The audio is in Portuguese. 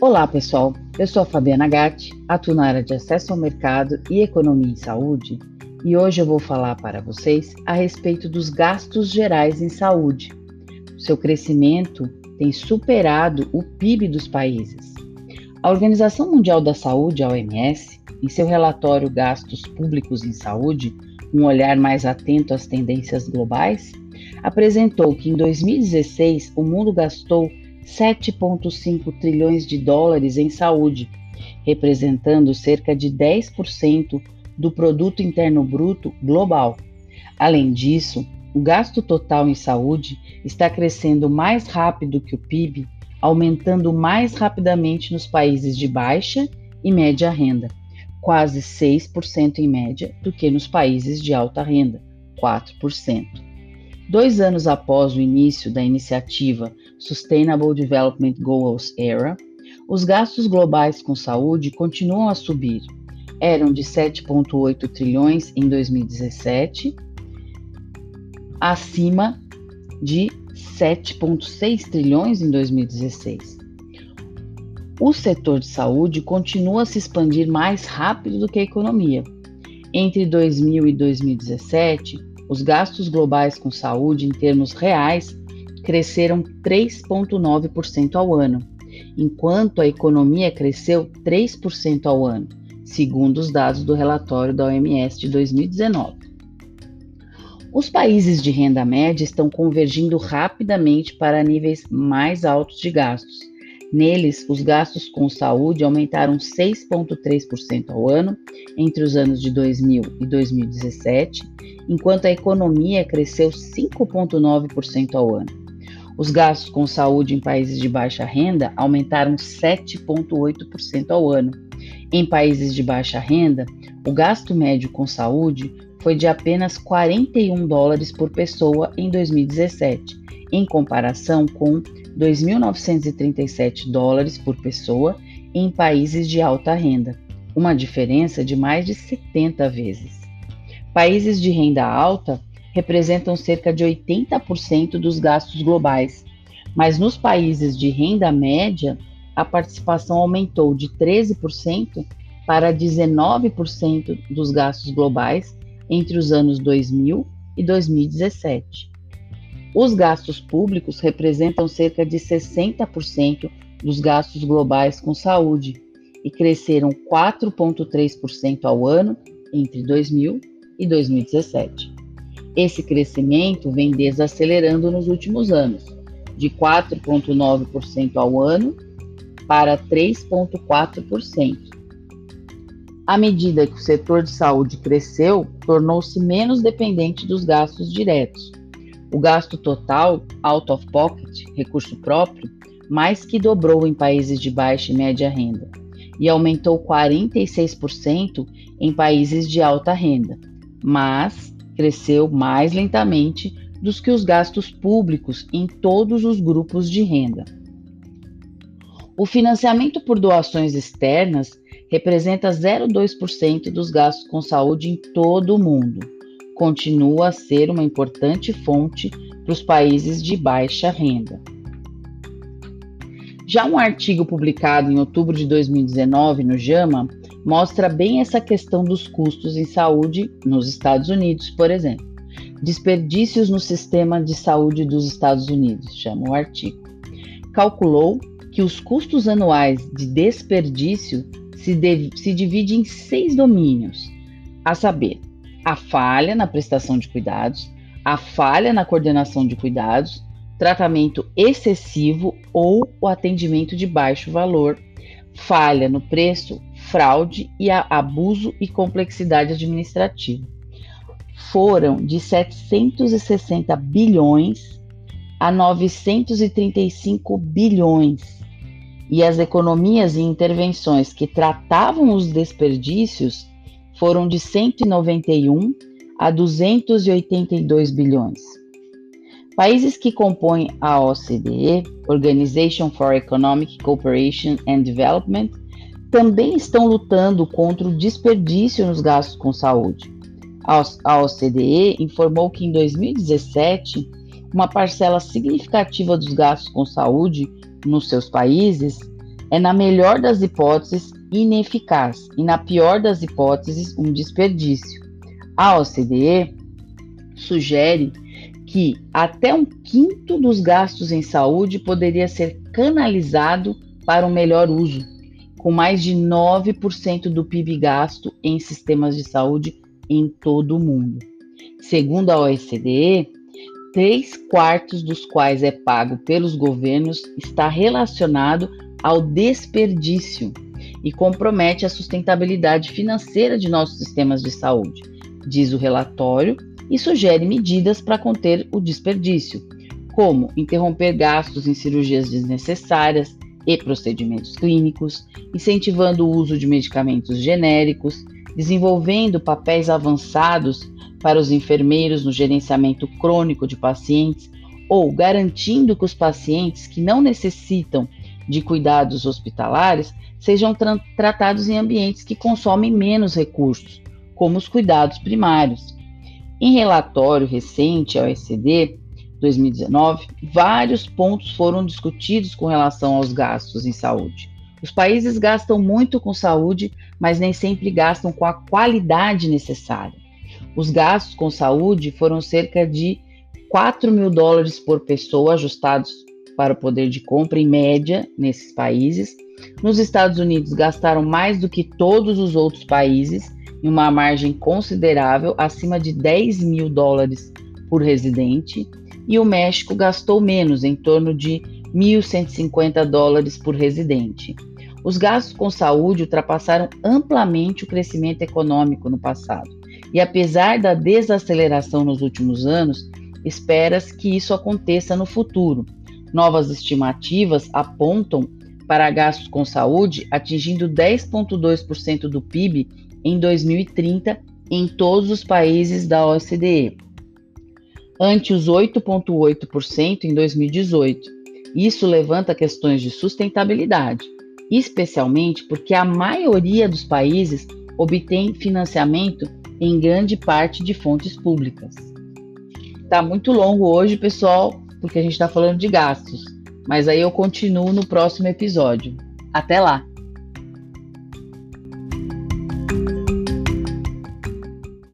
Olá, pessoal. Eu sou a Fabiana Gatti, atuo na área de acesso ao mercado e economia em saúde, e hoje eu vou falar para vocês a respeito dos gastos gerais em saúde. Seu crescimento tem superado o PIB dos países. A Organização Mundial da Saúde, a OMS, em seu relatório Gastos Públicos em Saúde, um olhar mais atento às tendências globais, apresentou que em 2016 o mundo gastou 7,5 trilhões de dólares em saúde, representando cerca de 10% do produto interno bruto global. Além disso, o gasto total em saúde está crescendo mais rápido que o PIB, aumentando mais rapidamente nos países de baixa e média renda, quase 6% em média, do que nos países de alta renda, 4%. Dois anos após o início da iniciativa Sustainable Development Goals Era, os gastos globais com saúde continuam a subir. Eram de 7,8 trilhões em 2017, acima de 7,6 trilhões em 2016. O setor de saúde continua a se expandir mais rápido do que a economia. Entre 2000 e 2017, os gastos globais com saúde em termos reais cresceram 3,9% ao ano, enquanto a economia cresceu 3% ao ano, segundo os dados do relatório da OMS de 2019. Os países de renda média estão convergindo rapidamente para níveis mais altos de gastos. Neles, os gastos com saúde aumentaram 6,3% ao ano entre os anos de 2000 e 2017, enquanto a economia cresceu 5,9% ao ano. Os gastos com saúde em países de baixa renda aumentaram 7,8% ao ano. Em países de baixa renda, o gasto médio com saúde foi de apenas 41 dólares por pessoa em 2017, em comparação com 2.937 dólares por pessoa em países de alta renda, uma diferença de mais de 70 vezes. Países de renda alta representam cerca de 80% dos gastos globais, mas nos países de renda média, a participação aumentou de 13% para 19% dos gastos globais entre os anos 2000 e 2017. Os gastos públicos representam cerca de 60% dos gastos globais com saúde e cresceram 4,3% ao ano entre 2000 e 2017. Esse crescimento vem desacelerando nos últimos anos, de 4,9% ao ano para 3,4%, à medida que o setor de saúde cresceu, tornou-se menos dependente dos gastos diretos. O gasto total, out of pocket, recurso próprio, mais que dobrou em países de baixa e média renda e aumentou 46% em países de alta renda, mas cresceu mais lentamente dos que os gastos públicos em todos os grupos de renda. O financiamento por doações externas representa 0,2% dos gastos com saúde em todo o mundo. Continua a ser uma importante fonte para os países de baixa renda. Já um artigo publicado em outubro de 2019 no JAMA mostra bem essa questão dos custos em saúde nos Estados Unidos, por exemplo. Desperdícios no sistema de saúde dos Estados Unidos, chama o artigo. Calculou que os custos anuais de desperdício se, se divide em seis domínios, a saber, a falha na prestação de cuidados, a falha na coordenação de cuidados, tratamento excessivo ou o atendimento de baixo valor, falha no preço, fraude e abuso e complexidade administrativa. Foram de 760 bilhões a 935 bilhões e as economias e intervenções que tratavam os desperdícios foram de 191 a 282 bilhões. Países que compõem a OCDE, Organization for Economic Cooperation and Development, também estão lutando contra o desperdício nos gastos com saúde. A OCDE informou que em 2017, uma parcela significativa dos gastos com saúde nos seus países é, na melhor das hipóteses, ineficaz e, na pior das hipóteses, um desperdício. A OCDE sugere que até um quinto dos gastos em saúde poderia ser canalizado para um melhor uso, com mais de 9% do PIB gasto em sistemas de saúde em todo o mundo. Segundo a OECD, três quartos dos quais é pago pelos governos está relacionado ao desperdício e compromete a sustentabilidade financeira de nossos sistemas de saúde, diz o relatório, e sugere medidas para conter o desperdício, como interromper gastos em cirurgias desnecessárias e procedimentos clínicos, incentivando o uso de medicamentos genéricos, desenvolvendo papéis avançados para os enfermeiros no gerenciamento crônico de pacientes ou garantindo que os pacientes que não necessitam de cuidados hospitalares sejam tra tratados em ambientes que consomem menos recursos, como os cuidados primários. Em relatório recente ao OECD 2019, vários pontos foram discutidos com relação aos gastos em saúde. Os países gastam muito com saúde, mas nem sempre gastam com a qualidade necessária. Os gastos com saúde foram cerca de 4 mil dólares por pessoa, ajustados para o poder de compra em média nesses países. Nos Estados Unidos, gastaram mais do que todos os outros países, em uma margem considerável, acima de 10 mil dólares por residente. E o México gastou menos, em torno de 1.150 dólares por residente. Os gastos com saúde ultrapassaram amplamente o crescimento econômico no passado. E apesar da desaceleração nos últimos anos, espera-se que isso aconteça no futuro. Novas estimativas apontam para gastos com saúde atingindo 10,2% do PIB em 2030 em todos os países da OCDE, ante os 8,8% em 2018. Isso levanta questões de sustentabilidade, especialmente porque a maioria dos países obtém financiamento em grande parte de fontes públicas. Tá muito longo hoje, pessoal, porque a gente está falando de gastos. Mas aí eu continuo no próximo episódio. Até lá!